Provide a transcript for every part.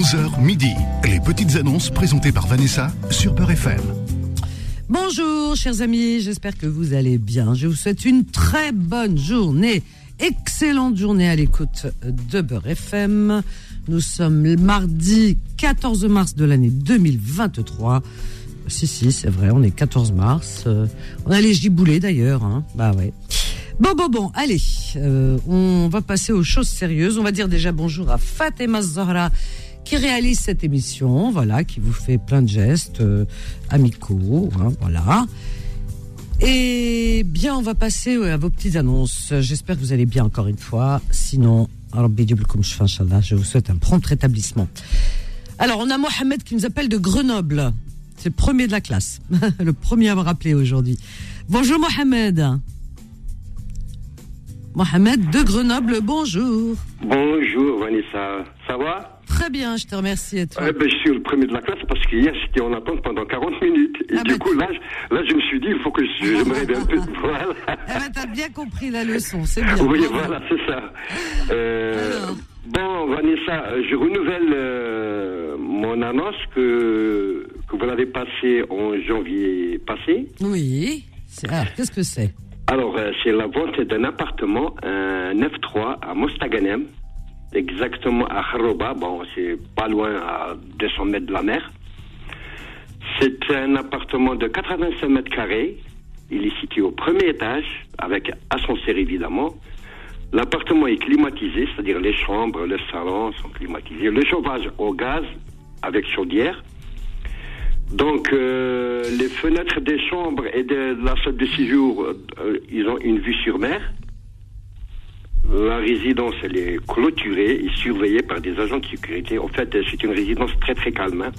11h midi. Les petites annonces présentées par Vanessa sur Peur FM. Bonjour chers amis, j'espère que vous allez bien. Je vous souhaite une très bonne journée, excellente journée à l'écoute de Beurre FM. Nous sommes le mardi 14 mars de l'année 2023. Si, si, c'est vrai, on est 14 mars. Euh, on a les giboulés d'ailleurs. Hein. Bah ouais. Bon, bon, bon, allez, euh, on va passer aux choses sérieuses. On va dire déjà bonjour à Fatima Zahra qui réalise cette émission, voilà, qui vous fait plein de gestes euh, amicaux, hein, voilà. Et bien, on va passer à vos petites annonces. J'espère que vous allez bien encore une fois. Sinon, je vous souhaite un prompt rétablissement. Alors, on a Mohamed qui nous appelle de Grenoble. C'est le premier de la classe, le premier à me rappeler aujourd'hui. Bonjour Mohamed. Mohamed de Grenoble, bonjour. Bonjour Vanessa, ça va? Très bien, je te remercie. Toi ben, Je suis le premier de la classe parce qu'hier j'étais en attente pendant 40 minutes. Et Ah du ben, coup, là, je- là, je me suis dit, il faut que je, je me réveille un peu. Voilà. Eh ben, t'as bien compris la leçon, c'est bien. Oui, voilà, c'est ça. Euh, bon, Vanessa, je renouvelle euh, mon annonce que, que vous l'avez passée en janvier passé. Oui. C'est- ah, Qu'est-ce que c'est? Alors, euh, c'est la vente d'un appartement, un F3 à Mostaganem, exactement à Kharoba. Bon, c'est pas loin, à 200 mètres de la mer. C'est un appartement de 85 mètres carrés. Il est situé au premier étage, avec ascenseur évidemment. L'appartement est climatisé, c'est-à-dire les chambres, le salon sont climatisés. Le chauffage au gaz avec chaudière. Donc, euh, les fenêtres des chambres et de la salle de séjour, euh, ils ont une vue sur mer. La résidence, elle est clôturée et surveillée par des agents de sécurité. En fait, c'est une résidence très très calme. hein.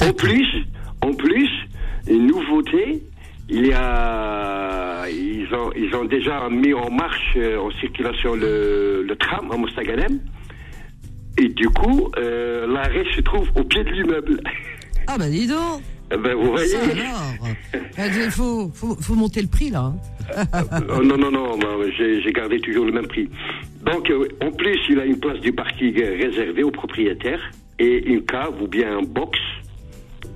En plus, en plus, une nouveauté, il y a, ils ont, ils ont déjà mis en marche, euh, en circulation le, le tram à Mostaganem. Et du coup, euh, l'arrêt se trouve au pied de l'immeuble. Ah bah dis donc. Eh ben, vous voyez Ça alors. Il faut, faut, faut monter le prix là. Oh, Non, non, non, j'ai gardé toujours le même prix. Donc, euh, en plus, il a une place du parking euh, réservée aux propriétaires et une cave ou bien un box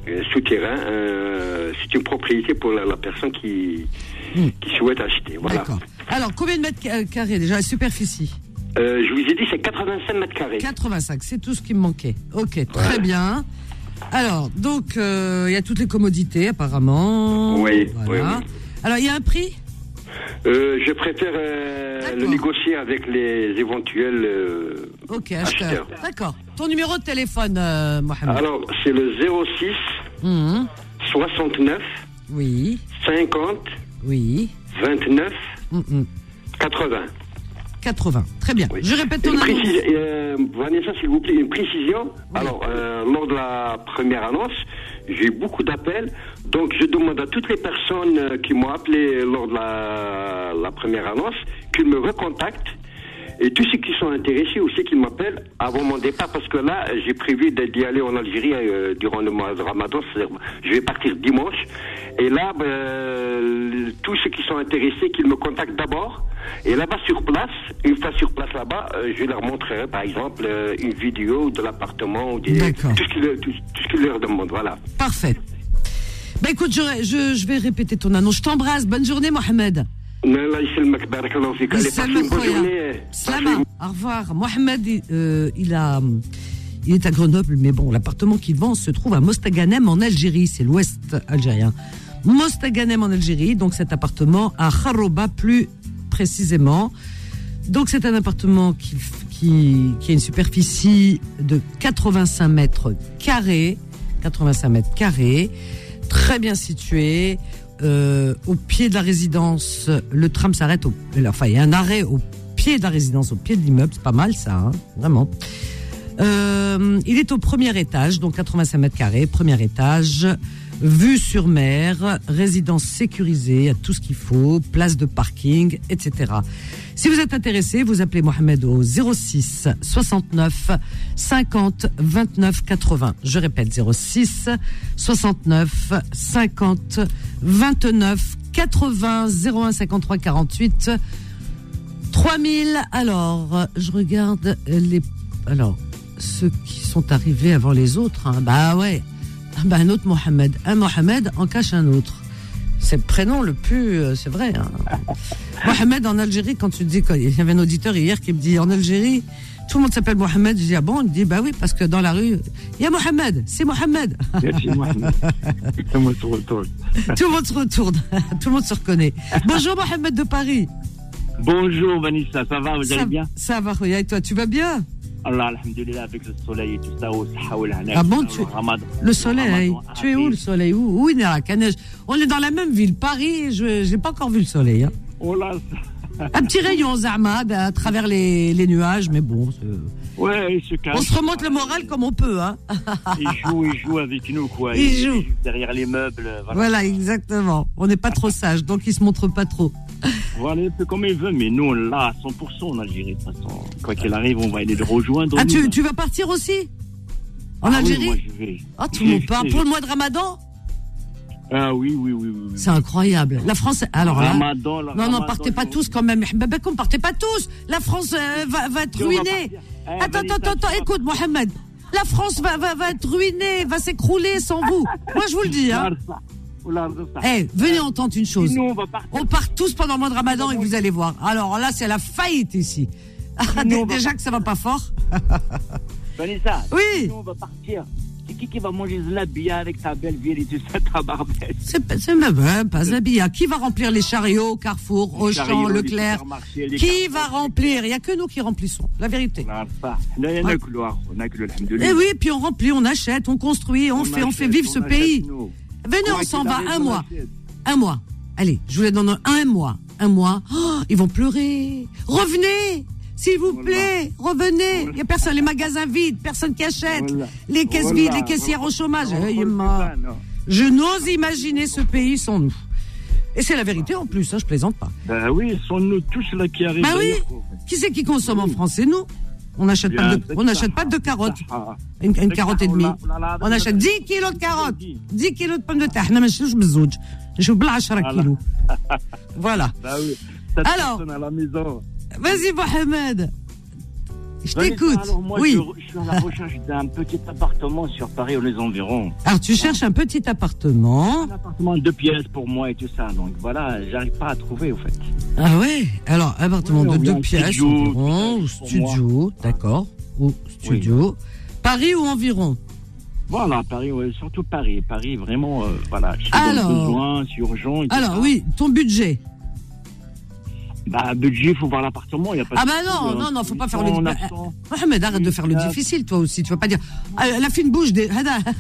euh, souterrain. euh, C'est une propriété pour la, la personne qui, qui souhaite acheter. Voilà. Alors, combien de mètres ca- carrés déjà la superficie? Euh, je vous ai dit, c'est 85 mètres carrés. 85, c'est tout ce qui me manquait. Ok, très bien. Alors, donc, euh, il y a toutes les commodités apparemment. Oui, Voilà. oui, oui. Alors, il y a un prix? Euh, je préfère euh, le négocier avec les éventuels euh, Ok, acheteurs. D'accord. Ton numéro de téléphone, euh, Mohamed Alors, c'est le 06 Mhm. 69 Oui, 50 oui. 29 Mhm. 80. 80. Très bien. Oui. Je répète ton annonce. Vanessa, s'il vous plaît, une précision. Alors, lors de la première annonce, j'ai eu beaucoup d'appels. Donc, je demande à toutes les personnes euh, qui m'ont appelé lors de la, la première annonce qu'ils me recontactent. Et tous ceux qui sont intéressés aussi qu'ils m'appellent avant mon départ, parce que là, j'ai prévu d'y aller en Algérie euh, durant le mois de Ramadan. c'est-à-dire, Je vais partir dimanche. Et là, ben, tous ceux qui sont intéressés, qu'ils me contactent d'abord. Et là-bas, sur place, une fois sur place là-bas, euh, je leur montrerai, par exemple, euh, une vidéo de l'appartement, ou des- tout ce qu'ils leur- tout- tout ce qu'ils leur demandent. Voilà. Parfait. Bah écoute, je, je, je vais répéter ton annonce. Je t'embrasse. Bonne journée, Mohamed. Au revoir. Mohamed, euh, il, a, il est à Grenoble, mais bon, l'appartement qu'il vend se trouve à Mostaganem en Algérie, c'est l'ouest algérien. Mostaganem en Algérie, donc cet appartement à Kharoba plus précisément. Donc c'est un appartement qui, qui, a une superficie de 85 mètres carrés, 85 mètres carrés, très bien situé, euh, au pied de la résidence, le tram s'arrête au, enfin, il y a un arrêt au pied de la résidence, au pied de l'immeuble. C'est pas mal, ça, hein, vraiment. Euh, il est au premier étage, donc 85 mètres carrés, premier étage, vue sur mer, résidence sécurisée, a tout ce qu'il faut, place de parking, etc. Si vous êtes intéressé, vous appelez Mohamed au 06 69 50 29 80. Je répète 06 69 50 29 80 01 53 48 3000. Alors, je regarde les. Alors, ceux qui sont arrivés avant les autres. hein. Bah ouais. Ah bah, un autre Mohamed. Un Mohamed en cache un autre. C'est le prénom le plus. euh, c'est vrai. hein. Mohamed en Algérie, quand tu dis. Il y avait un auditeur hier qui me dit en Algérie, tout le monde s'appelle Mohamed. Je dis ah bon? Il me dit bah oui, parce que dans la rue, il y a Mohamed. C'est Mohamed. Mohamed. Comment tu retournes tout le monde se retourne. tout le monde se reconnaît. Bonjour Mohamed de Paris. Bonjour Vanessa, ça va, vous ça, allez bien? Ça va, et toi, tu vas bien? Allah, alhamdulillah, avec le soleil et tout ça, au Ah bon, tu-. Le soleil, tu es où le soleil? Où, où il est à Caneige On est dans la même ville, Paris, je n'ai pas encore vu le soleil. hein. Oh là, Un petit rayon Zahmad à travers les, les nuages, mais bon, ouais, il se cache. on se remonte le moral comme on peut. Hein. Il joue, il joue avec nous, quoi. Il joue. derrière les meubles, voilà. Voilà, exactement. On n'est pas trop sage, donc il se montre pas trop. Voilà, un peu comme il veut, mais nous, on l'a à 100% en Algérie, de toute façon. Quoi qu'il arrive, on va aller le rejoindre. Ah, nous. tu, tu vas partir aussi En Ah oui, Algérie moi, je vais. Ah, tout le monde part. Pour le mois de Ramadan Ah oui, oui, oui. C'est incroyable. La France, alors là. Ramadan, le Non, non, Ramadan, partez pas tous quand même. Babakoum, partez pas tous. La France euh, va, va être va ruinée. Eh, Attends, Vanessa, attends, attends, vas- écoute, Mohamed. La France va, va, va être ruinée, va s'écrouler sans vous. Moi, je vous le dis. Hein. Eh, venez entendre une chose. Nous, on va partir. On part tous pendant le mois de Ramadan et vous allez voir. Alors là, c'est la faillite ici. Ah, Nous, Déjà que ça va pas fort. Vanessa, Oui. nous, on va partir. C'est qui qui va manger Zlabia avec ta belle vieille et tout ça, ta barbette C'est même hein, pas Zabia. Qui va remplir les chariots, Carrefour, Auchan, chariots, les Leclerc? les Qui va remplir? Il y a que nous qui remplissons. La vérité. On a le alhamdoulilah. Eh oui, puis on remplit, on achète, on construit, on, fait, on fait vivre ce pays. Venez, on s'en va un mois. Un mois. Allez, je vous les donne un mois. Un mois. Oh, ils vont pleurer. Revenez S'il vous plaît, revenez. Il n'y a personne, les magasins vides, personne qui achète. Les caisses vides, les caissières au chômage. Je n'ose imaginer ce pays sans nous. Et c'est la vérité en plus, hein, je plaisante pas. Ben oui, sont nous tous là qui arrivent. Bah oui. Qui c'est qui consomme en France C'est nous. On n'achète pas, de, pas de carottes. Une, une carotte et demie. On achète 10 kilos de carottes. 10 kilos de pommes de terre. Non, mais je Je kilos. Voilà. Alors. Vas-y, Mohamed. Je t'écoute. Oui. Je, je suis à la recherche d'un petit appartement sur Paris ou les environs. Alors tu cherches un petit appartement. Un appartement de deux pièces pour moi et tout ça. Donc voilà, j'arrive pas à trouver au fait. Ah ouais? Alors appartement Oui, de deux pièces studio, environ, ou studio, d'accord, ou studio. Paris ou environ? Voilà, Paris, ouais, surtout Paris. Paris, vraiment, euh, voilà. Je suis Alors. dans le besoin, c'est urgent. et tout Alors ça. oui, ton budget. Bah, budget, faut voir l'appartement, y a pas Ah bah non, hein. non, non, faut pas faire 800, le- 900. Mohamed, arrête de faire le Ah. difficile, toi aussi. Tu vas pas dire, ah, la fine bouche des.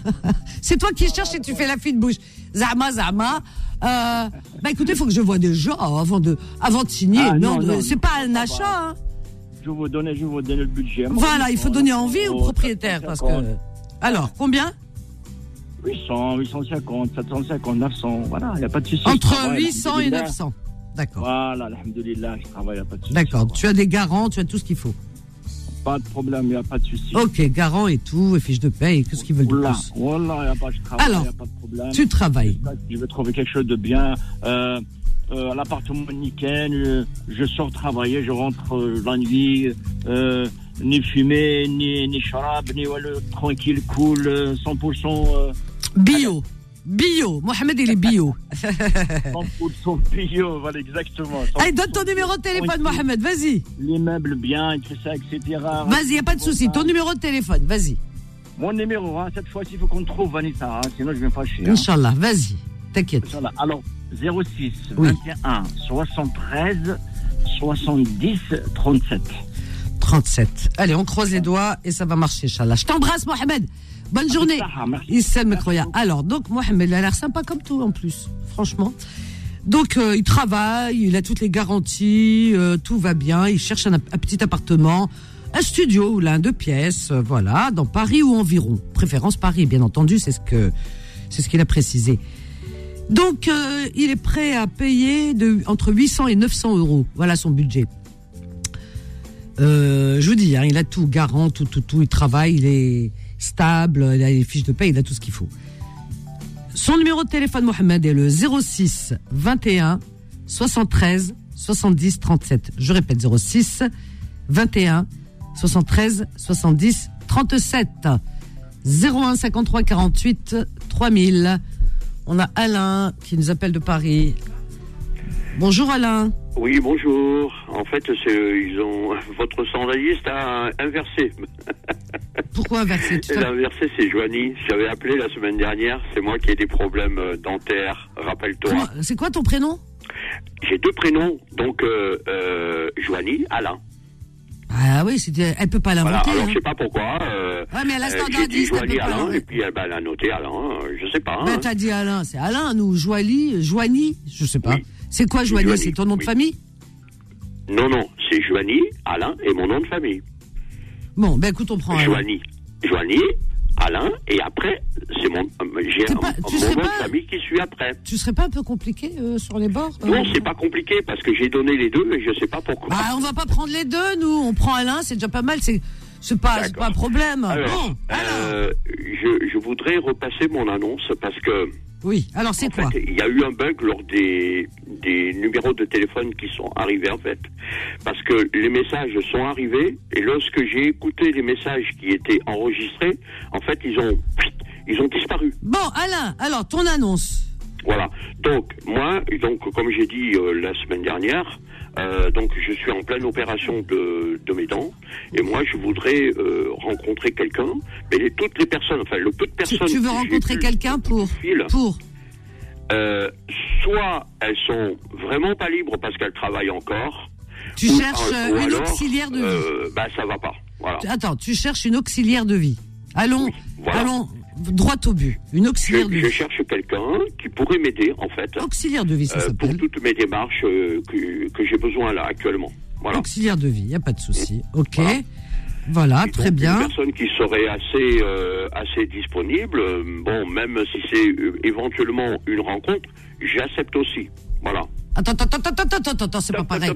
C'est toi qui cherches et tu fais la fine bouche. Zama, Zama. Euh, bah écoutez, il faut que je vois des gens avant de, avant de signer. Ah, non, non, non, c'est pas un va. achat. hein. Je vous donner, je vous donner le budget. Voilà, il faut donner envie au propriétaire parce que. 750, Alors, combien? 800, 850, 750, 900, voilà, il n'y a pas de souci. Entre travaille, 800 et alhamdoulilah. 900. D'accord. Voilà, alhamdoulilah, je travaille, il n'y a pas de souci. D'accord. Tu as des garants, tu as tout ce qu'il faut. Pas de problème, il n'y a pas de souci. Ok, garant et tout, et fiche de paie, qu'est-ce qu'ils veulent de plus voilà, il n'y a pas, je travaille, il Alors, n'y a pas de problème. Tu travailles. Je vais trouver quelque chose de bien. Euh, euh, l'appartement nickel, euh, je sors travailler, je rentre euh, la nuit, euh, ni fumée, ni, ni charab, ni tranquille, cool, euh, 100%, euh, Bio. Bio. Mohamed, il est bio. 100% bio, voilà, exactement. Allez, donne ton numéro de téléphone. Mohamed, vas-y. Les meubles bien, tout ça, etc. Vas-y, y a pas de souci. Ton numéro de téléphone, vas-y. Mon numéro, hein, cette fois-ci, il faut qu'on trouve Vanessa, hein, sinon je vais me fâcher. Hein. Inch'Allah, vas-y. T'inquiète. Inch'Allah. Alors, 06 Oui. 21 73 70 37. 37. Allez, on croise les doigts et ça va marcher, Inch'Allah. Je t'embrasse, Mohamed. Bonne journée. Ah, merci. Issel Mekroya. Alors, donc, Mohamed, il a l'air sympa comme tout, en plus. Franchement. Donc, euh, il travaille, il a toutes les garanties, euh, tout va bien. Il cherche un, un petit appartement, un studio, l'un deux pièces, euh, voilà, dans Paris ou environ. Préférence Paris, bien entendu, c'est ce que, c'est ce qu'il a précisé. Donc, il est prêt à payer de, entre 800 et 900 euros. Voilà son budget. Je vous dis, hein, il a tout, garant, tout, tout, tout. Il travaille, il est stable, il a les fiches de paie, il a tout ce qu'il faut. Son numéro de téléphone, Mohamed, est le 06 21 73 70 37. Je répète, 06 21 73 70 37 01 53 48 3000. On a Alain qui nous appelle de Paris. Bonjour Alain. Oui, bonjour. En fait, c'est, ils ont votre journaliste a inversé. Pourquoi inversé L'inversé, c'est Joanie. J'avais appelé la semaine dernière. C'est moi qui ai des problèmes euh, dentaires. Rappelle-toi. C'est quoi ton prénom? J'ai deux prénoms. Donc, euh, euh, Joanie, Alain. Ah oui, c'était- elle peut pas Voilà. l'inventer. Alors, hein. je sais pas pourquoi. Euh, Ouais, mais elle a euh, standardiste, elle peut pas Alain. Et puis, elle, ben, elle a noté Alain. Je sais pas. hein. Ben, t'as dit Alain, c'est Alain, nous, Joanie, Joanie, je sais pas. Oui. C'est quoi Joanie C'est ton nom de famille Non, non. C'est Joanie, Alain et mon nom de famille. Bon, ben écoute, on prend Alain. Joanie. Joanie, Alain. Et après, c'est mon, euh, j'ai un- pas- tu mon serais nom pas- de famille qui suit après. Tu serais pas un peu compliqué euh, sur les bords euh Non, c'est pas compliqué parce que j'ai donné les deux et je sais pas pourquoi. Bah, on va pas prendre les deux, nous. On prend Alain, c'est déjà pas mal. C'est, c'est pas, pas un problème. Alors, bon, euh, je, je voudrais repasser mon annonce parce que Oui. Alors, c'est quoi il y a eu un bug lors des, des numéros de téléphone qui sont arrivés en fait, parce que les messages sont arrivés et lorsque j'ai écouté les messages qui étaient enregistrés, en fait, ils ont ils ont disparu. Bon, Alain. Alors, ton annonce. Voilà. Donc moi, donc comme j'ai dit euh, la semaine dernière, euh, donc je suis en pleine opération de, de mes dents et moi je voudrais euh, rencontrer quelqu'un. Mais les- toutes les personnes, enfin le peu de Tu, personnes. tu veux que j'ai rencontrer quelqu'un pour, pour. Euh, soit elles sont vraiment pas libres parce qu'elles travaillent encore. Tu ou- cherches ou euh, une alors, auxiliaire de vie. Euh, bah ça va pas. Voilà. Attends, tu cherches une auxiliaire de vie. Allons, Oui, voilà. allons droit au but. Une Je, auxiliaire de je vie. cherche quelqu'un qui pourrait m'aider en fait Auxiliaire de vie, ça euh, pour s'appelle. toutes mes démarches euh, que, que j'ai besoin là actuellement. Voilà. Auxiliaire de vie, il n'y a pas de souci. Ok. Voilà. Voilà, Et très donc, bien. Une personne qui serait assez, euh, assez disponible, euh, bon, même si c'est euh, éventuellement une rencontre, j'accepte aussi. Voilà. Attends, attends, attends, attends, attends, attends, c'est pas pareil.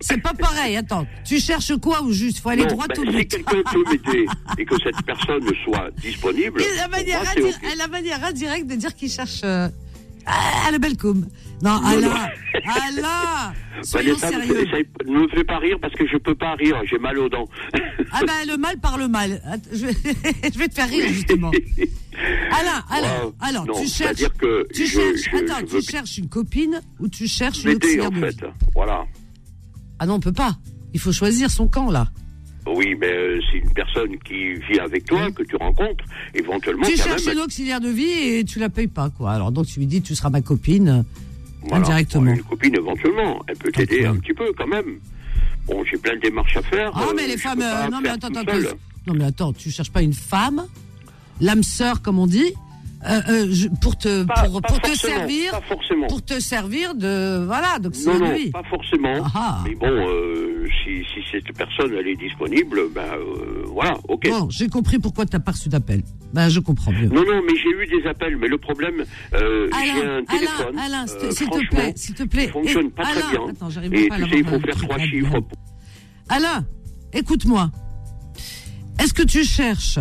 C'est pas pareil, attends. Tu cherches quoi ou juste? Faut aller Non, droit ben, au si but quelqu'un peut m'aider et que cette personne soit disponible, Et la manière, moi, la indirecte de dire qu'il cherche euh, à la belle com. Non, non. Alain, soyons ne sérieux. essaye- ne me fais pas rire parce que je peux pas rire, j'ai mal aux dents. Ah ben le mal par le mal. Je, je vais te faire rire justement. Alain, Alain, Wow. alors Non, tu cherches, que tu je- cherches, je- attends, tu cherches une copine ou tu cherches une auxiliaire en de fait. vie Voilà. Ah non, on peut pas. Il faut choisir son camp là. Oui, mais euh, c'est une personne qui vit avec toi, que tu rencontres, éventuellement. tu cherches même, une auxiliaire de vie et tu la payes pas quoi. Alors donc tu lui dis tu seras ma copine. Voilà. Indirectement. Une copine éventuellement, elle peut t'aider un petit peu quand même. Bon, j'ai plein de démarches à faire. Ah euh, mais les je femmes, euh, non mais attends, attends. non mais attends, tu cherches pas une femme, l'âme sœur comme on dit, euh, euh, je- pour te Pas, pour, pas pour te servir, Pas forcément. pour te servir de voilà Non, d'auxiliaire non, de vie. pas forcément. Ah. Mais bon, euh, si, si cette personne elle est disponible, ben euh, voilà, ok. Bon, j'ai compris pourquoi t'as pas reçu d'appel. Ben je comprends mieux. Non, non, mais j'ai eu des appels, mais le problème, euh, j'ai un téléphone. Alain, Alain, euh, s'il te franchement, plaît, s'il te plaît. fonctionne Et- pas Alain, très bien. Attends, j'arrive Et pas tu sais, il faut faire trois chiffres. Alain, écoute-moi. Est-ce que tu cherches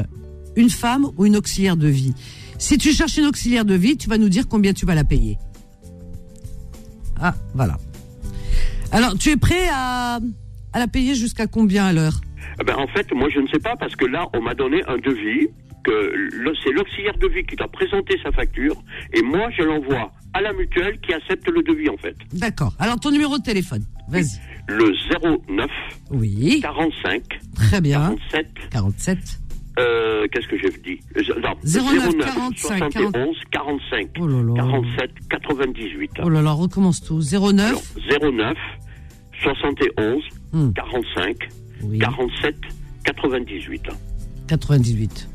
une femme ou une auxiliaire de vie? Si tu cherches une auxiliaire de vie, tu vas nous dire combien tu vas la payer. Ah, voilà. Alors, tu es prêt à, à la payer jusqu'à combien à l'heure Eh Ben, en fait, moi, je ne sais pas parce que là, on m'a donné un devis que c'est l'auxiliaire de vie qui doit présenter sa facture et moi, je l'envoie à la mutuelle qui accepte le devis, en fait. D'accord. Alors, ton numéro de téléphone. Vas-y. Le 09 Oui, 45 très bien. 47 47. Euh, qu'est-ce que j'ai dit non, 09 09 45 71 45 Oh là là. 47 98. Oh là là, recommence tout. 09 Alors, 09 71 Hmm. 45 Oui, 47 98. 98.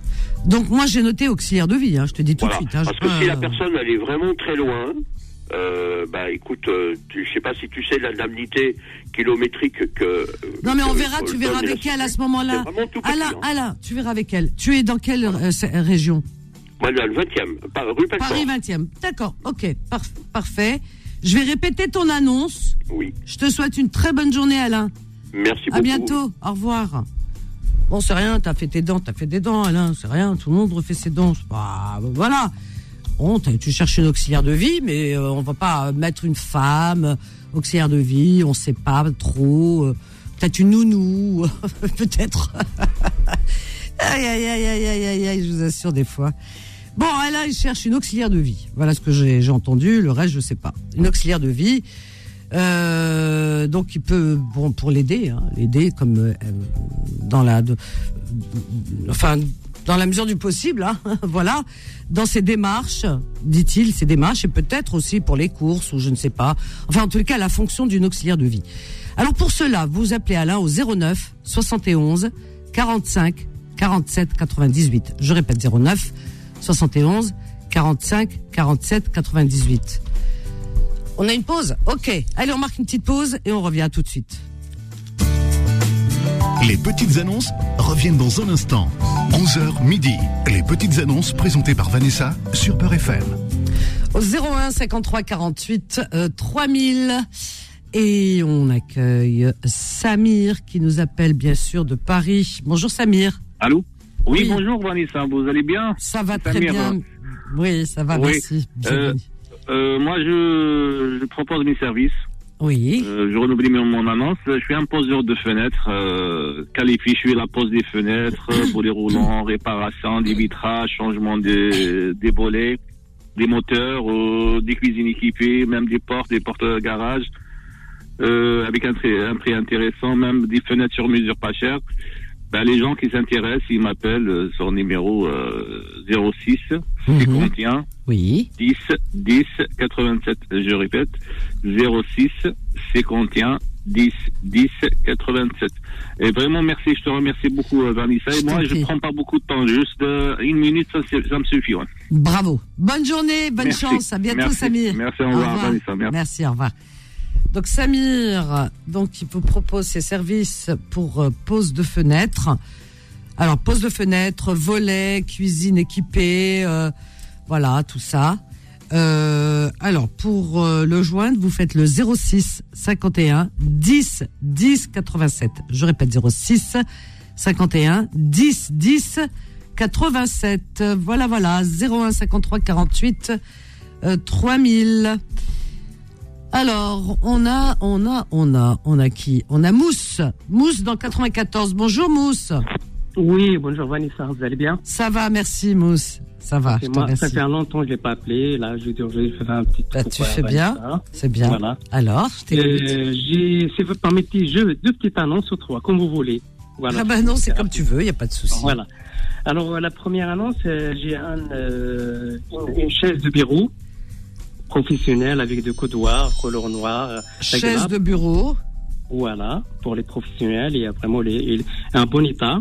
Donc, moi, j'ai noté auxiliaire de vie, hein, je te dis tout Voilà. de suite. hein, Parce que si la personne elle est vraiment très loin, euh, bah écoute, euh, tu, je sais pas si tu sais l'indemnité kilométrique que. euh, Non, mais on verra, tu verras avec elle à ce moment-là. Alain, hein. Alain, tu verras avec elle. Tu es dans quelle euh, région Moi, dans le 20e, pas rue. Paris 20e. D'accord, ok, par- parfait. Je vais répéter ton annonce. Oui. Je te souhaite une très bonne journée, Alain. Merci beaucoup. À bientôt. Au revoir. Bon, c'est rien, t'as fait tes dents, t'as fait des dents, Alain, c'est rien, tout le monde refait ses dents. pas- voilà. Tu cherches une auxiliaire de vie, mais euh, on va pas mettre une femme euh, auxiliaire de vie, on sait pas trop. euh, peut-être une nounou, peut-être. Aïe, aïe, aïe, aïe, aïe, aïe, je vous assure des fois. Bon, là, il cherche une auxiliaire de vie. Voilà ce que j'ai entendu. Le reste, je sais pas. Une auxiliaire de vie. Donc, il peut, bon, pour l'aider, hein, l'aider comme dans la, de- enfin, dans la mesure du possible, hein, voilà, dans ses démarches, dit-il, ses démarches, et peut-être aussi pour les courses ou je ne sais pas. Enfin, en tout cas, la fonction d'une auxiliaire de vie. Alors pour cela, vous appelez Alain au 09 71 45 47 98. Je répète 09 71 45 47 98. On a une pause? Ok. Allez, on marque une petite pause et on revient tout de suite. Les petites annonces reviennent dans un instant. 11h midi. Les petites annonces présentées par Vanessa sur Peur FM. Au 01 53 48 euh, 3000. Et on accueille Samir qui nous appelle bien sûr de Paris. Bonjour Samir. Allô? Oui, Oui. bonjour Vanessa, vous allez bien? Ça va très bien. Oui, ça va, oui, merci. euh, euh, Moi, je, je propose mes services. Oui, Euh, je renouvelle mon, annonce. Je suis un poseur de fenêtres, euh, qualifié. Je fais la pose des fenêtres, volets roulants, réparation des vitrages, changement des, des volets, des moteurs, euh, des cuisines équipées, même des portes, des portes de garage, avec un, un prix intéressant, même des fenêtres sur mesure pas chères. Ben, les gens qui s'intéressent, ils m'appellent euh, sur le numéro euh, 06 Mhm. 51 oui. 10 10 87. Je répète 06 51 10 10 87. Et vraiment merci, je te remercie beaucoup euh, Vanessa. Et moi je prie. prends pas beaucoup de temps, juste euh, une minute ça, me suffit. ouais. Bravo. Bonne journée, bonne Merci. chance. À bientôt Merci. Samir. Merci, au revoir, Vanessa, merci. au revoir. Donc Samir, donc il vous propose ses services pour euh, pose de fenêtre. Alors pose de fenêtre, volet, cuisine équipée, euh, voilà tout ça. Euh, alors pour euh, le joindre, vous faites le 06 51 10 10 87. Je répète 06 51 10 10 87. Voilà voilà 01 53 48 euh, 3000. Alors, on a, on a, on a, on a qui On a Mousse. Mousse dans 94. Bonjour Mousse. Oui, bonjour Vanessa, vous allez bien? Ça va, merci Mousse. Ça va, je moi, Ça fait un longtemps que je l'ai pas appelé. Là, je vais je faire un petit Bah, tu fais bien. C'est bien. Voilà. Alors, je. Euh, j'ai, si vous permettez, je, deux petites annonces ou trois, comme vous voulez. Voilà. Ah bah non, c'est comme tu veux, il n'y a pas de souci. Voilà. Alors, la première annonce, euh, j'ai un, euh, une, une chaise de bureau professionnelle avec des coudoirs, couleur noire. euh, Chaise de bureau. Voilà, pour les professionnels et euh, vraiment les, et un bon état.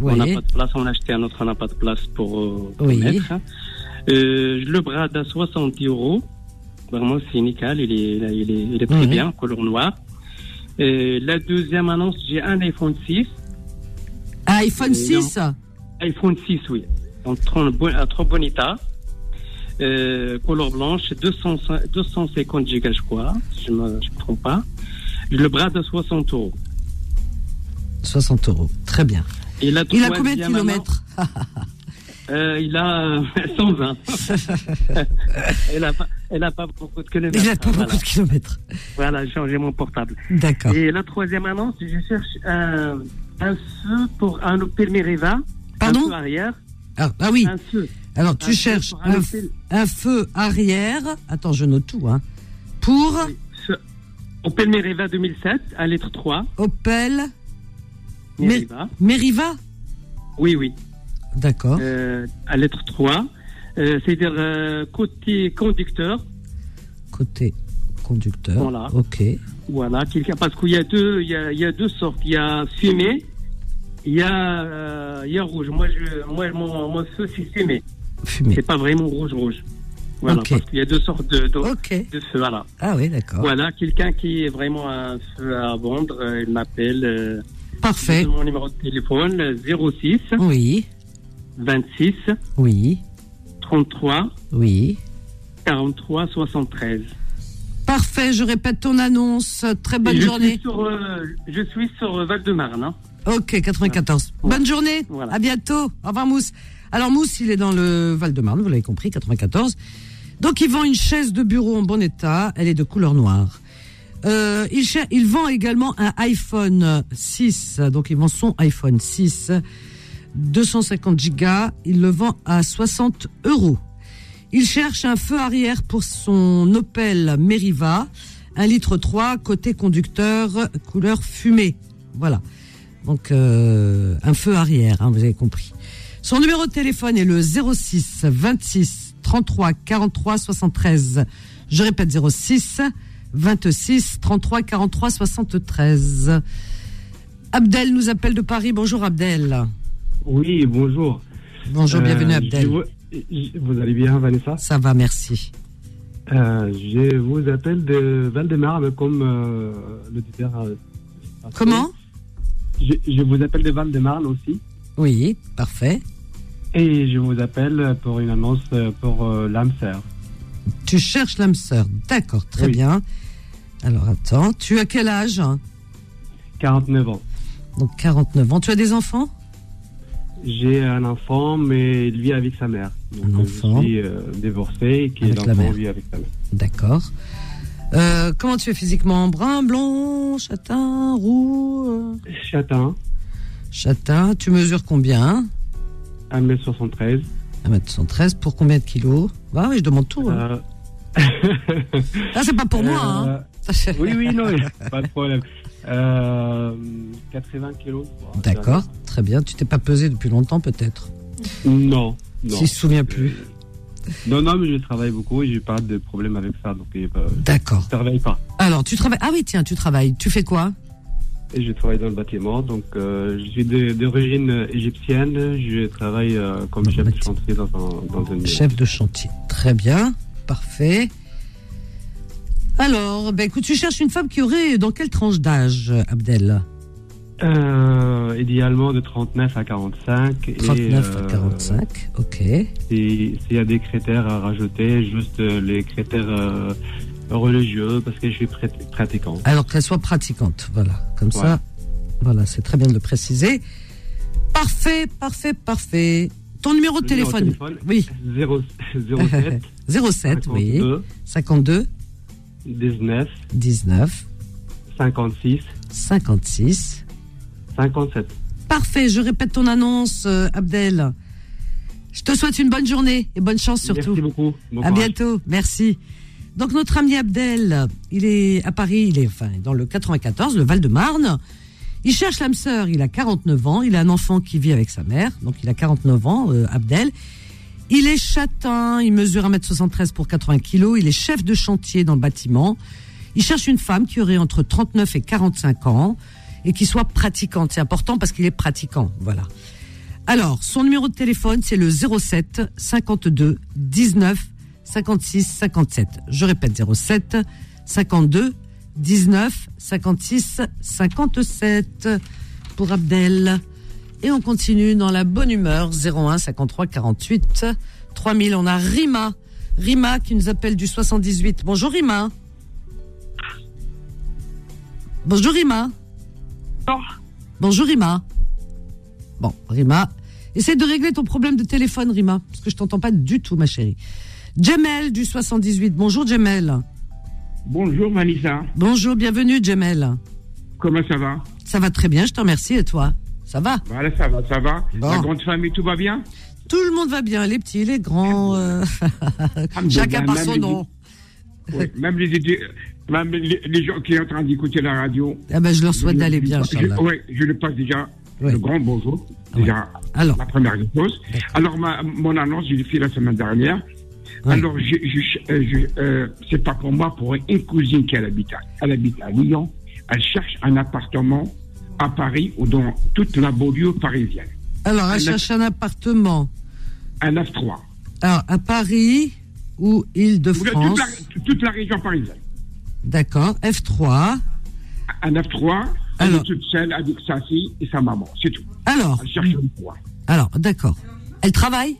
Oui. On n'a pas de place, on a acheté un autre, on n'a pas de place pour, euh, pour Oui. mettre. Euh, le brade à 60 euros. Vraiment, c'est nickel, il est, il est, il est très Mhm. bien, couleur noire. Euh, la deuxième annonce, j'ai un iPhone 6. Un iPhone Euh, 6 iPhone 6, oui. En trop bon, trop bon état. Euh, couleur blanche, 200, 250 gigas, je crois, si je ne me, je me trompe pas. Le brade à 60 euros. 60 euros. Très bien. Et la Il a combien de kilomètres? Euh, Il a euh, 120. elle n'a pas, pas beaucoup de kilomètres. Il n'a pas voilà. beaucoup de kilomètres. Voilà, j'ai changé mon portable. D'accord. Et la troisième annonce, je cherche un, un feu pour un Opel Meriva. Pardon? Un feu arrière. Ah, ah oui. Un feu. Alors, tu cherches un, f- feu arrière. Attends, je note tout. Hein. Pour Opel Meriva 2007, un litre 3. Opel Meriva. Meriva. Oui, oui. D'accord. Euh, un litre 3. Euh, C'est-à-dire euh, côté conducteur. Côté conducteur. Voilà. Ok. Voilà, parce qu'il y a deux, il y a, il y a deux sortes. Il y a fumé, il y a, il y a rouge. Moi, je, moi, mon, mon feu c'est fumé. Fumé. C'est pas vraiment rouge rouge. Voilà, Ok. parce qu'il y a deux sortes de, de, Ok. de feux. Voilà. Ah oui, d'accord. Voilà, quelqu'un qui est vraiment un feu à vendre, euh, il m'appelle. Euh, Parfait. Mon numéro de téléphone euh, 06 Oui. 26 Oui. 33 Oui. 43 73. Parfait. Je répète ton annonce. Très bonne je journée. Suis sur, euh, je suis sur Val-de-Marne. Hein. Ok, 94. Voilà. Bonne journée. Voilà. À bientôt. Au revoir, Mousse. Alors, Mousse, il est dans le Val-de-Marne, vous l'avez compris, 94. Donc, il vend une chaise de bureau en bon état. Elle est de couleur noire. Euh, il, il vend également un iPhone 6. Donc, il vend son iPhone 6. 250 gigas. Il le vend à 60 euros. Il cherche un feu arrière pour son Opel Meriva, 1 litre 3, côté conducteur, couleur fumée. Voilà. Donc euh, un feu arrière, hein, vous avez compris. Son numéro de téléphone est le 06 26 33 43 73. Je répète 06 26 33 43 73. Abdel nous appelle de Paris. Bonjour Abdel. Oui, bonjour. Bonjour, bienvenue Euh, Abdel. je vous, allez bien, Vanessa? Ça va, merci. Euh, Je vous appelle de Val-de-Marne, comme euh. Comment? je, je vous appelle de Val-de-Marne aussi. Oui, parfait. Et je vous appelle pour une annonce pour euh, l'âme sœur. Tu cherches l'âme sœur. D'accord, très Oui. bien. Alors attends, tu as quel âge? 49 ans. Donc 49 ans. Tu as des enfants? J'ai un enfant, mais il vit avec sa mère. Donc, Un enfant. Je suis euh, divorcé qui Avec la l'enfant mère. vit avec sa mère. D'accord. Euh, comment tu es physiquement? Brun, blond, châtain, roux euh, Châtain, Châtain. Tu mesures combien 1m73. 1m113 pour combien de kilos? Ah oui, je demande tout. hein. Euh, Ah, c'est pas pour moi. Hein. euh, Oui, oui, non, pas de problème. Euh, 80 kilos. D'accord, très bien. Tu t'es pas pesé depuis longtemps peut-être? Non, non. S'il se souvient plus. Non, non, mais je travaille beaucoup et j'ai pas de problème avec ça, donc euh, D'accord. je travaille pas. Alors, tu travailles. Ah oui, tiens, tu travailles. Tu fais quoi? Et je travaille dans le bâtiment, donc euh, je suis d'origine égyptienne. Je travaille euh, comme Dans chef de chantier dans un, dans Chef de chantier. Très bien, parfait. Alors, ben écoute, tu cherches une femme qui aurait dans quelle tranche d'âge, Abdel? Euh, idéalement de 39 à 45. et, 39 à euh, 45, ok. si- S'il y a des critères à rajouter, juste les critères euh, religieux, parce que je suis prat- pratiquant. Alors qu'elle soit pratiquante, voilà. Comme Voilà. ça, voilà, c'est très bien de le préciser. Parfait, parfait, parfait. Ton numéro de Le de téléphone, Oui, 0, 07 07, oui. 52 52 19 19 56 56. 57. Parfait, je répète ton annonce, euh, Abdel. Je te souhaite une bonne journée et bonne chance surtout. Merci beaucoup. Bon À courage. bientôt, merci. Donc notre ami Abdel, il est à Paris, il est enfin dans le 94, le Val-de-Marne. Il cherche l'âme sœur, il a 49 ans, il a un enfant qui vit avec sa mère, donc il a 49 ans, euh, Abdel. Il est châtain, il mesure 1m73 pour 80 kilos, il est chef de chantier dans le bâtiment. Il cherche une femme qui aurait entre 39 et 45 ans et qui soit pratiquante. C'est important parce qu'il est pratiquant, voilà. Alors, son numéro de téléphone, c'est le 07 52 19 56 57. Je répète, 07 52 19 56 57 pour Abdel. Et on continue dans la bonne humeur, 01 53 48 3000. On a Rima. Rima qui nous appelle du 78. Bonjour Rima. Bonjour Rima. Bonjour Rima. Bon, Rima, essaie de régler ton problème de téléphone, Rima, parce que je t'entends pas du tout, ma chérie. Jamel du 78. Bonjour Jamel. Bonjour Vanessa, Bonjour, bienvenue Jamel. comment ça va? Ça va très bien, je te remercie. Et toi? Ça va? Voilà, ça va, ça va. Bon. La grande famille, tout va bien? Tout le monde va bien, les petits, les grands. euh, Chacun par son nom. Même les, même les, les gens qui sont en train d'écouter la radio. Ah ben, je leur souhaite d'aller bien. Oui, je le passe déjà le grand bonjour. Déjà, Alors, la première des choses. Alors, ma, mon annonce, je l'ai fait la semaine dernière. Alors, je, je, euh, je- euh, c'est pas pour moi, pour une cousine qui habite à, elle habite à Lyon. Elle cherche un appartement à Paris ou dans toute la banlieue parisienne. alors, elle cherche un appartement. Un F3. Alors, à Paris ou Ou de- Île-de-France. Toute la, toute la région parisienne. D'accord, F3. Un F3, elle Alors. est toute seule avec sa fille et sa maman. C'est tout. Alors, Elle cherche un F3. alors, d'accord. Elle travaille?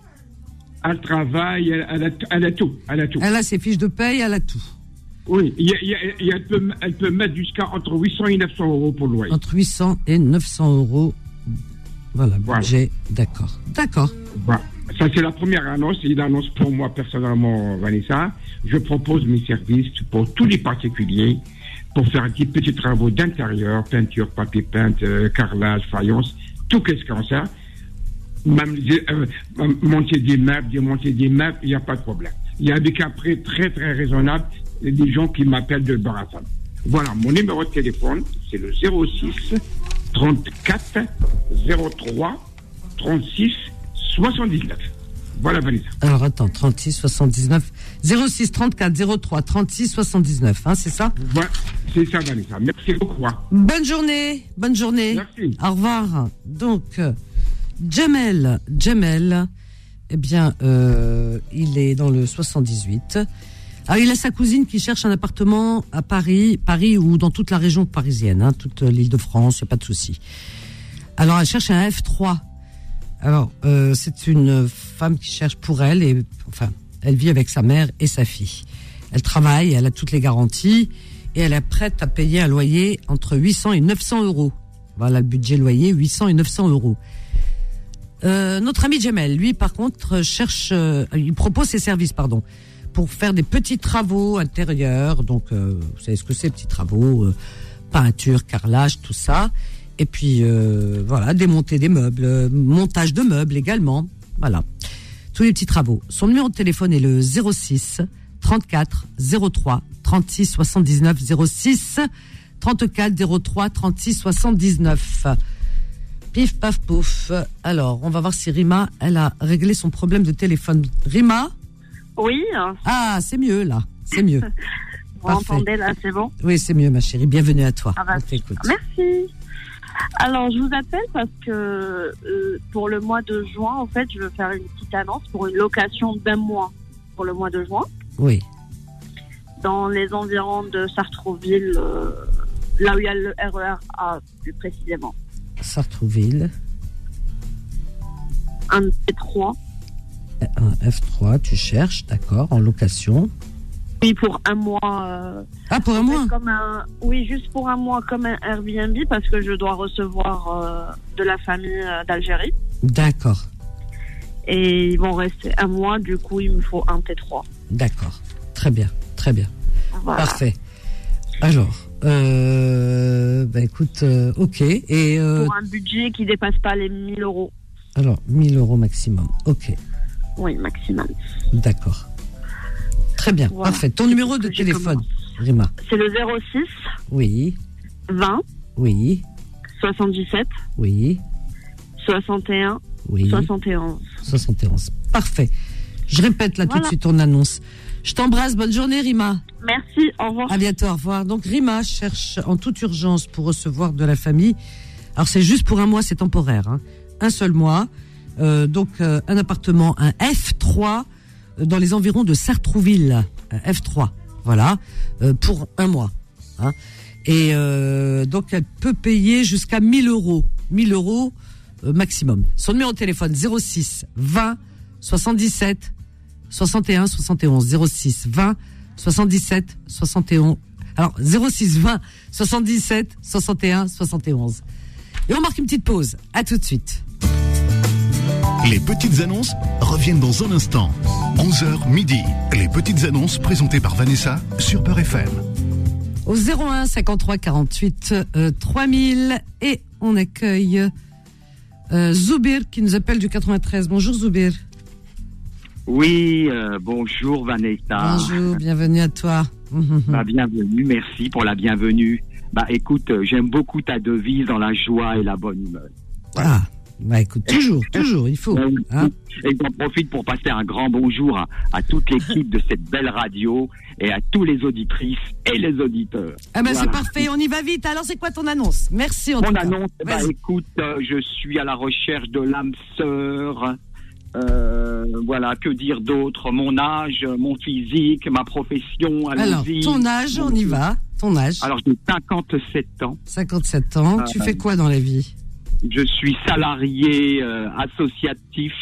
Elle travaille, elle, a, elle a tout. Elle a tout. Elle a ses fiches de paye, elle a tout. Oui, il y a- il y a- il y a- elle, peut, elle peut mettre jusqu'à entre 800 et 900 euros pour le loyer. Entre 800 et 900 euros. Voilà, Voilà. budget. D'accord. D'accord. Voilà. Ça, c'est la première annonce. Une annonce pour moi, personnellement, Vanessa. Je propose mes services pour tous les particuliers pour faire des petits travaux d'intérieur, peinture, papier peint, euh, carrelage, faïence, tout qu'est-ce qu'on sait. Même monter des meubles, démonter des meubles, il n'y a pas de problème. Il y a des cas près très très raisonnables, des gens qui m'appellent de Barassan. Voilà, mon numéro de téléphone, c'est le 06 34 03 36 79. Voilà, Vanessa. Alors attends, 36 79 06 34 03 36 79, hein, c'est ça? Voilà, c'est ça, Vanessa. Merci beaucoup. hein. Bonne journée, bonne journée. Merci. Au revoir. Donc, euh, Jamel, Jamel, eh bien, euh, il est dans le 78. Alors, il a sa cousine qui cherche un appartement à Paris, Paris ou dans toute la région parisienne, hein, toute l'île de France, pas de souci. Alors, elle cherche un F3. Alors, euh, c'est une femme qui cherche pour elle, et enfin, elle vit avec sa mère et sa fille. Elle travaille, elle a toutes les garanties, et elle est prête à payer un loyer entre 800 et 900 euros. Voilà le budget loyer, 800 et 900 euros. Euh, notre ami Jamel, lui, par contre, cherche, euh, il propose ses services, pardon, pour faire des petits travaux intérieurs. Donc, euh, vous savez ce que c'est, petits travaux, euh, peinture, carrelage, tout ça. Et puis, euh, voilà, démonter des meubles, montage de meubles également. Voilà, tous les petits travaux. Son numéro de téléphone est le 06 34 03 36 79 06 34 03 36 79. Pif paf pouf. Alors, on va voir si Rima, elle a réglé son problème de téléphone. Rima Oui, Ah, c'est mieux là. C'est mieux. vous Parfait. entendez là, c'est bon Oui, c'est mieux, ma chérie. Bienvenue à toi. Ah bah, On. Merci. Alors, je vous appelle parce que euh, pour le mois de juin, en fait, je veux faire une petite annonce pour une location d'un mois pour le mois de juin Oui. dans les environs de Sartrouville, euh, là où il y a le RER A plus précisément. Sartrouville, Un T3. un F3, tu cherches, d'accord, en location. Oui, pour un mois. euh, Ah, pour un mois comme un, Oui, juste pour un mois, comme un Airbnb, parce que je dois recevoir euh, de la famille euh, d'Algérie. D'accord, Et ils vont rester un mois, du coup, il me faut un T3. d'accord. Très bien, très bien. Voilà. Parfait. Alors, euh, bah écoute, euh, ok. Et euh, Pour un budget qui dépasse pas les 1000 euros. alors, 1000 euros maximum. Ok, Oui, maximum. d'accord. Très bien, Voilà. parfait. Ton numéro de j'ai téléphone, Rima. C'est le 06 Oui, 20 oui, 77 oui, 61 oui. 71. 71. Parfait. Je répète là tout de Voilà. suite ton annonce. Je t'embrasse. Bonne journée, Rima. Merci, au revoir. À bientôt, au revoir. Donc Rima cherche en toute urgence pour recevoir de la famille. Alors c'est juste pour un mois, c'est temporaire. hein. Un seul mois. Euh, donc euh, un appartement, un F3 euh, dans les environs de Sartrouville. Un F3, voilà, pour un mois. hein. Et donc elle peut payer jusqu'à 1000 euros. 1000 euros maximum. Son numéro de téléphone 06 20 77 61 71 06 20 77 71 alors 06 20 77 61 71 et on marque une petite pause. À tout de suite. Les petites annonces reviennent dans un instant. 11h midi. Les petites annonces présentées par Vanessa sur Peur FM. au 01 53 48 euh, 3000 et on accueille euh, Zoubir qui nous appelle du 93 bonjour Zoubir Oui, euh, bonjour Vanessa. bonjour bienvenue à toi Bah, bienvenue, merci pour la bienvenue. Bah écoute, euh, j'aime beaucoup ta devise dans la joie et la bonne humeur. ah bah écoute toujours toujours il faut hein. Et j'en profite pour passer un grand bonjour à, à toute l'équipe de cette belle radio et à tous les auditrices et les auditeurs. ah bah c'est parfait on y va vite alors c'est quoi ton annonce? Merci en Mon tout cas. annonce, bah, écoute, euh, je suis à la recherche de l'âme sœur. Euh, voilà, que dire d'autre? Mon âge, mon physique, ma profession. alors ton âge on y va ton âge Alors j'ai 57 ans. 57 ans tu Ah, fais quoi dans la vie? Je suis salarié euh, associatif.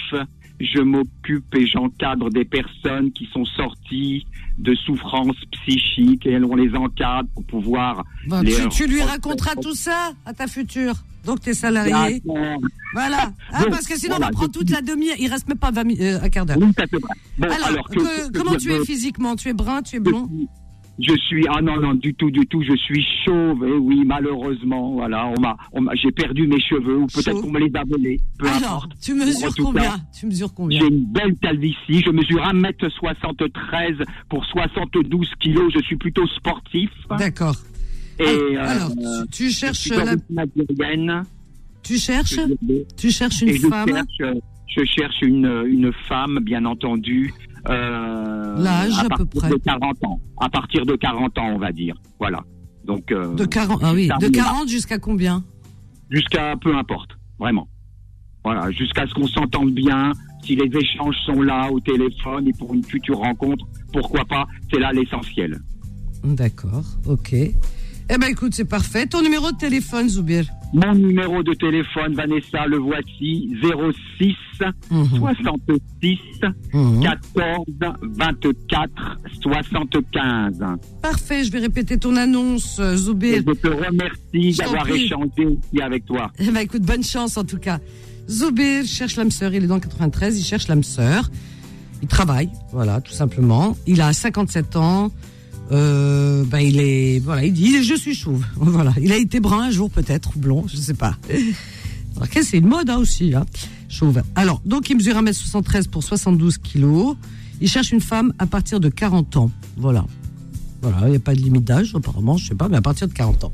Je m'occupe et j'encadre des personnes qui sont sorties de souffrances psychiques et on les encadre pour pouvoir Bon, les tu, tu lui raconteras tout ça à ta future. Donc t'es salarié. Voilà. Ah, parce que sinon voilà, on va prendre je- toute la demi-heure. Il reste même pas 20 mi- euh, un quart d'heure. Oui. Bon, Alors, alors, que- que- que comment tu es physiquement? Tu es brun, tu es blond? je suis- ah non non du tout du tout je suis chauve et oui malheureusement voilà on m'a j'ai perdu mes cheveux ou peut-être qu'on me les a volés peu Alors, importe. tu mesures combien? cas, Tu mesures combien? J'ai une belle calvitie, je mesure 1m73 pour 72 kilos, je suis plutôt sportif. D'accord. Et Alors, euh, tu, tu cherches je suis la, tu cherches, tu cherches Et une je femme. cherche, je cherche une, une femme, bien entendu. Euh, L'âge, à peu près. de 40 ans. À partir de 40 ans, on va dire. Voilà. Donc, euh, De 40, ah oui, de me va. 40 jusqu'à combien? Jusqu'à peu importe, vraiment. Voilà, jusqu'à ce qu'on s'entende bien. Si les échanges sont là au téléphone et pour une future rencontre, pourquoi pas C'est là l'essentiel. D'accord, ok. Eh ben écoute, c'est parfait. Ton numéro de téléphone, Zoubir? Mon numéro de téléphone, Vanessa, le voici 06 66 14 24 75. Parfait, je vais répéter ton annonce, euh, Zoubir. Et je te remercie d'avoir échangé aussi avec toi. Eh ben écoute, bonne chance en tout cas. Zoubir cherche l'âme sœur, il est dans le 93, il cherche l'âme sœur. Il travaille, voilà, tout simplement. Il a 57 ans. Euh, ben il est, voilà, il dit, je suis chauve. Voilà, il a été brun un jour peut-être, ou blond, je sais pas. Alors, qu'est-ce que c'est une mode hein, aussi, là, chauve. Alors, donc il mesure 1m73 pour 72 kilos. Il cherche une femme à partir de 40 ans. Voilà. Voilà, il n'y a pas de limite d'âge, apparemment, je sais pas, mais à partir de 40 ans.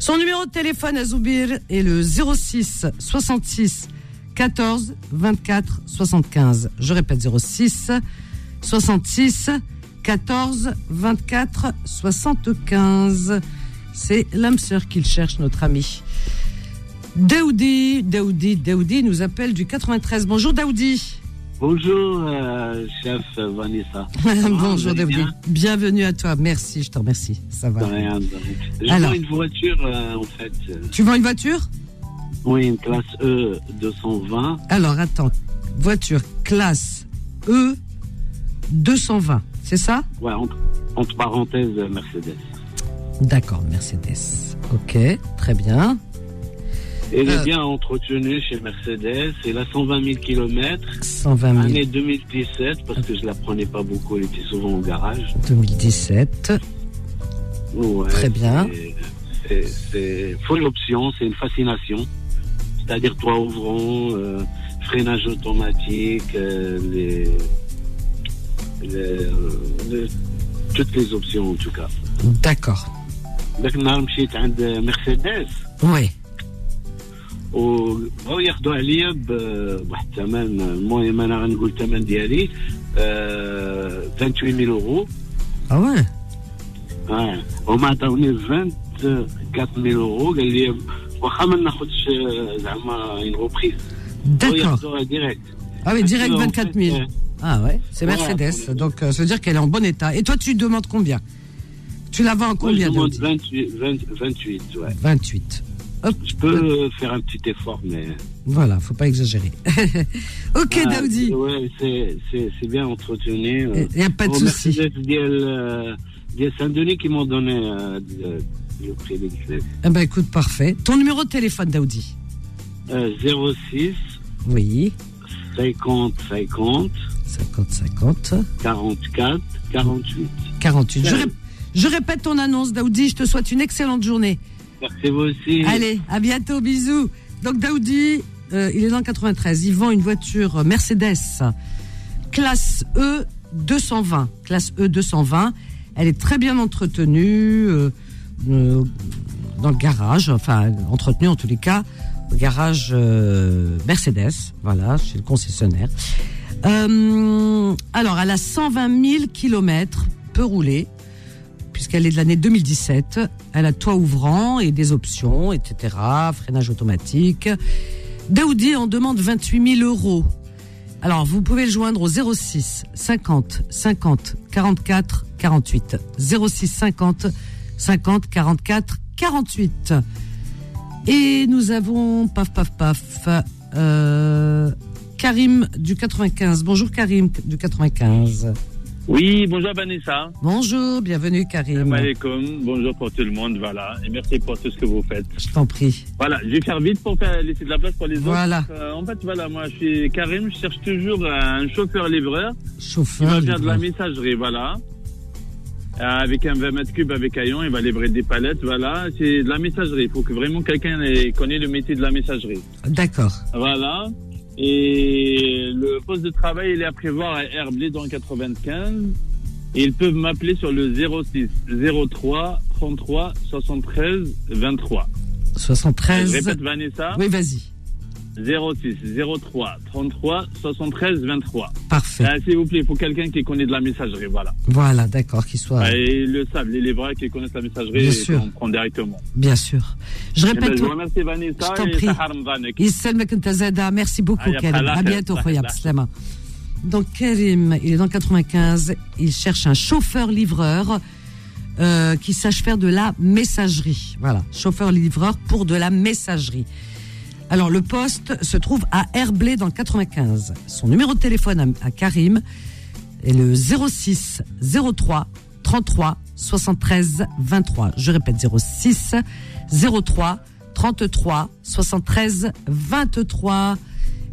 Son numéro de téléphone à Zoubir est le 06 66 14 24 75. Je répète 06 66 14 24 75. C'est l'âme sœur qu'il cherche, notre ami. Daoudi, Daoudi, Daoudi nous appelle du 93. Bonjour Daoudi. Bonjour, euh, chef Vanessa. Bonjour Daoudi. bien Bienvenue à toi. Merci, je te remercie. Ça va. De rien, de rien. Je Alors. vends une voiture, euh, en fait. euh, Tu vends une voiture? Oui, une classe E 220. Alors attends, voiture classe E 220, c'est ça? Ouais, entre, entre parenthèses, euh, Mercedes. D'accord, Mercedes. Ok, très bien. Elle Euh. est bien entretenue chez Mercedes. Elle a 120 000 km. 120 000. Année 2017, parce que je la prenais pas beaucoup, elle était souvent au garage. 2017. Ouais, Très bien. c'est- full option, c'est une fascination. C'est-à-dire toit ouvrant, euh, freinage automatique, euh, les- toutes les options en tout cas. D'accord. ذاك النهار مشيت عند مرسيدس وي وبغاو ياخذوا عليا بواحد الثمن المهم انا غنقول الثمن ديالي 28000 اورو اه وي اه هما عطاوني 24000 اورو قال لي واخا ما ناخذش زعما اون روبريز داكور اه وي ديريكت 24000 ah ouais, c'est Mercedes. Donc euh, ça veut dire qu'elle est en bon état. Et toi, tu demandes combien? Tu la vends en combien Moi, je demande 28, 28, ouais. 28. Je peux faire un petit effort, mais. Voilà, faut pas exagérer. ok, ouais, Daoudi. Ouais, c'est bien entretenu. Euh. Il n'y a pas de oh, souci. Mercedes, euh, Saint-Denis qui m'ont donné euh, le prix Eh ben écoute, parfait. Ton numéro de téléphone, Daoudi? 06 Oui. 50 50 50 50 44 48. 48. Je, rép- je répète ton annonce, Daoudi. Je te souhaite une excellente journée. Merci vous aussi. Allez, à bientôt, bisous. Donc Daoudi, euh, il est dans le 93. Il vend une voiture Mercedes classe E 220. Classe E 220. Elle est très bien entretenue euh, euh, dans le garage, enfin entretenue en tous les cas, au garage euh, Mercedes, voilà, chez le concessionnaire. Euh, alors, elle a 120 000 kilomètres, peut rouler puisqu'elle est de l'année 2017. Elle a toit ouvrant et des options, etc. Freinage automatique. Daoudi en demande 28 000 euros. Alors, vous pouvez le joindre au 06 50 50 44 48. 06 50 50 44 48. Et nous avons, paf, paf, paf, euh, Karim du 95. Bonjour Karim du 95. Oui, bonjour Vanessa. Bonjour, bienvenue Karim. Alaikum. Bonjour pour tout le monde, voilà. Et merci pour tout ce que vous faites. Je t'en prie. Voilà, je vais faire vite pour faire, laisser de la place pour les Voilà. autres. Euh, en fait, voilà, moi je suis Karim, je cherche toujours un chauffeur-livreur Chauffeur. va faire de la messagerie, voilà. avec un 20 mètres cubes avec Ayon, il va livrer des palettes, voilà. C'est de la messagerie. Il faut que vraiment quelqu'un connaisse le métier de la messagerie. D'accord. Voilà. Et le poste de travail, il est à prévoir à Herblay dans le 95. Et ils peuvent m'appeler sur le 06 03 33 73 23. 73. Je répète, Vanessa. Oui, vas-y. 06 03 33 73 23. Parfait. Euh, s'il vous plaît, il faut quelqu'un qui connaît de la messagerie, voilà. Voilà, d'accord, qui soit. Euh, et le sable, les vrais qui connaissent la messagerie, Bien sûr. on prend directement. Bien sûr. Je eh ben, répète. Ben, je remercie Vanessa je et prie. Vanek. Merci beaucoup, Karim. À bientôt, Khoyab. Donc, Karim, il est dans 95. Il cherche un chauffeur-livreur. Euh, qui sache faire de la messagerie. Voilà, chauffeur-livreur pour de la messagerie alors le poste se trouve à Herblay dans le 95 son numéro de téléphone à, à Karim est le 06 03 33 73 23 je répète 06 03 33 73 23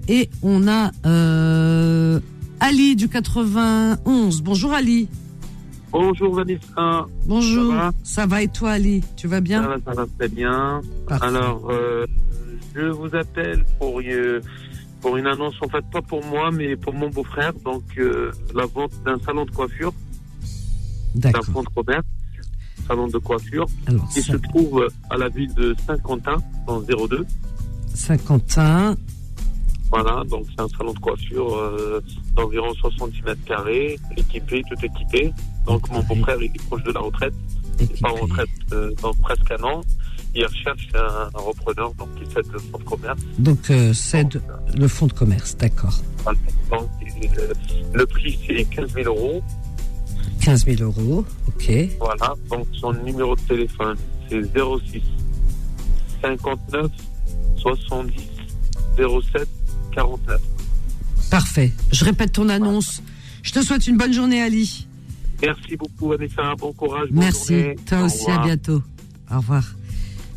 et on a euh, Ali du 91 bonjour Ali. Bonjour Vanessa. bonjour. Ça va? Ça va et toi Ali? Tu vas bien? Ça va, ça va très bien. Parfait. Alors, euh, je vous appelle pour, euh, pour une annonce, en fait, pas pour moi, mais pour mon beau-frère. Donc, euh, la vente d'un salon de coiffure, d'un D'accord. fonds de commerce, salon de coiffure, Alors, qui ça- se trouve à la ville de Saint-Quentin, dans 02. Saint-Quentin Voilà, donc c'est un salon de coiffure euh, d'environ 70 mètres carrés, équipé, tout équipé. Donc mon beau-frère, il est proche de la retraite. Il pas en retraite euh, dans presque un an. Il recherche un, un repreneur donc qui cède le fonds de commerce. donc euh, c'est de- le fonds de commerce d'accord euh, le prix c'est 15 000 euros. 15 000 euros ok Voilà. Donc son numéro de téléphone c'est 06 59 70 07 49. parfait je répète ton annonce je te souhaite une bonne journée Ali Merci beaucoup Vanessa, bon courage. bonne Merci, journée. toi Au aussi, à bientôt. Au revoir.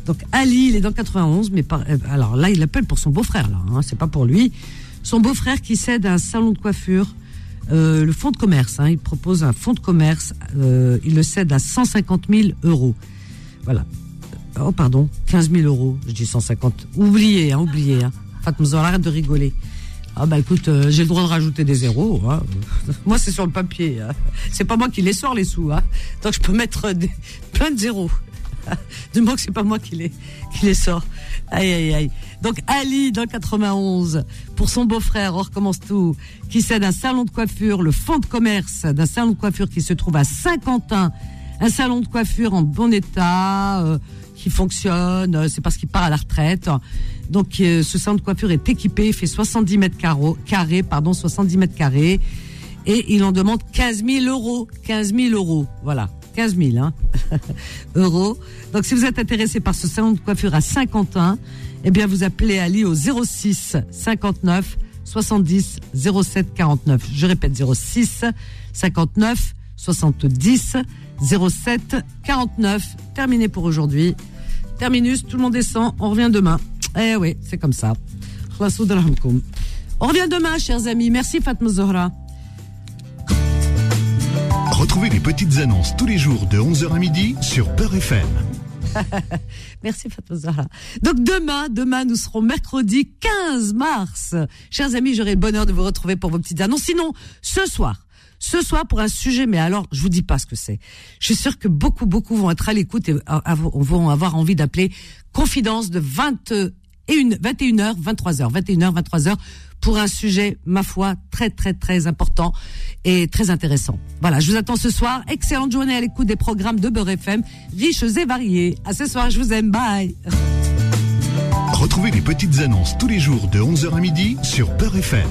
Donc Ali, il est dans le 91, mais euh, alors là, il appelle pour son beau-frère, là, hein, c'est pas pour lui. Son beau-frère qui cède un salon de coiffure, euh, le fonds de commerce, hein, il propose un fonds de commerce, euh, il le cède à 150 000 euros. Voilà. Oh, pardon, 15 000 euros, je dis 150. Oubliez, hein, oubliez. Hein. Fatma arrête de rigoler. Ah bah écoute, j'ai le droit de rajouter des zéros. hein. Moi, c'est sur le papier. C'est pas moi qui les sors les sous. Donc je peux mettre des- plein de zéros. Du moment que c'est pas moi qui les, qui sors. Aïe, aïe, aïe. Donc Ali, dans le 91, pour son beau-frère, on recommence tout, qui cède un salon de coiffure, le fonds de commerce d'un salon de coiffure qui se trouve à Saint-Quentin. Un salon de coiffure en bon état, euh, qui fonctionne, euh, c'est parce qu'il part à la retraite. Donc euh, ce salon de coiffure est équipé, il fait 70 mètres carrés, pardon, 70 mètres carrés, et il en demande 15 000 euros. 15 000 euros, voilà. 15 000 hein, Donc si vous êtes intéressé par ce salon de coiffure à Saint-Quentin, eh bien vous appelez Ali au 06 59 70 07 49. Je répète 06 59 70 07 49. Terminé pour aujourd'hui. Terminus, tout le monde descend, on revient demain. Eh oui, c'est comme ça. On revient demain, chers amis. Merci Fatma Zohra. Retrouvez les petites annonces tous les jours de 11h à midi sur Beurre FM. Merci Fatma Zahra. Donc demain, demain, nous serons mercredi 15 mars. Chers amis, j'aurai le bonheur de vous retrouver pour vos petites annonces. Sinon, ce soir, ce soir pour un sujet, mais alors, je vous dis pas ce que c'est. Je suis sûre que beaucoup, beaucoup vont être à l'écoute et vont avoir envie d'appeler confidence de 21, 21h, 23h, 21h, 23h pour un sujet, ma foi, très, très, très important et très intéressant. Voilà, je vous attends ce soir. Excellente journée à l'écoute des programmes de Beurre FM, riches et variés. À ce soir, je vous aime. Bye. Retrouvez les petites annonces tous les jours de 11h à midi sur Beurre FM.